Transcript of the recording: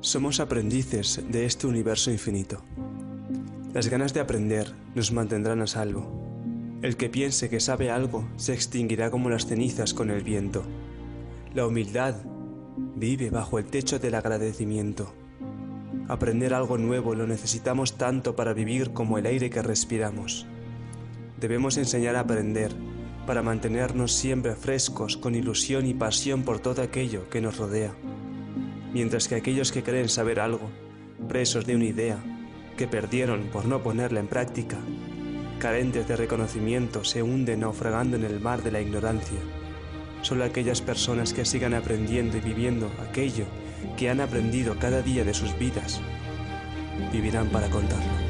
Somos aprendices de este universo infinito. Las ganas de aprender nos mantendrán a salvo. El que piense que sabe algo se extinguirá como las cenizas con el viento. La humildad vive bajo el techo del agradecimiento. Aprender algo nuevo lo necesitamos tanto para vivir como el aire que respiramos. Debemos enseñar a aprender para mantenernos siempre frescos con ilusión y pasión por todo aquello que nos rodea mientras que aquellos que creen saber algo, presos de una idea, que perdieron por no ponerla en práctica, carentes de reconocimiento, se hunden naufragando en el mar de la ignorancia. Solo aquellas personas que sigan aprendiendo y viviendo aquello que han aprendido cada día de sus vidas, vivirán para contarlo.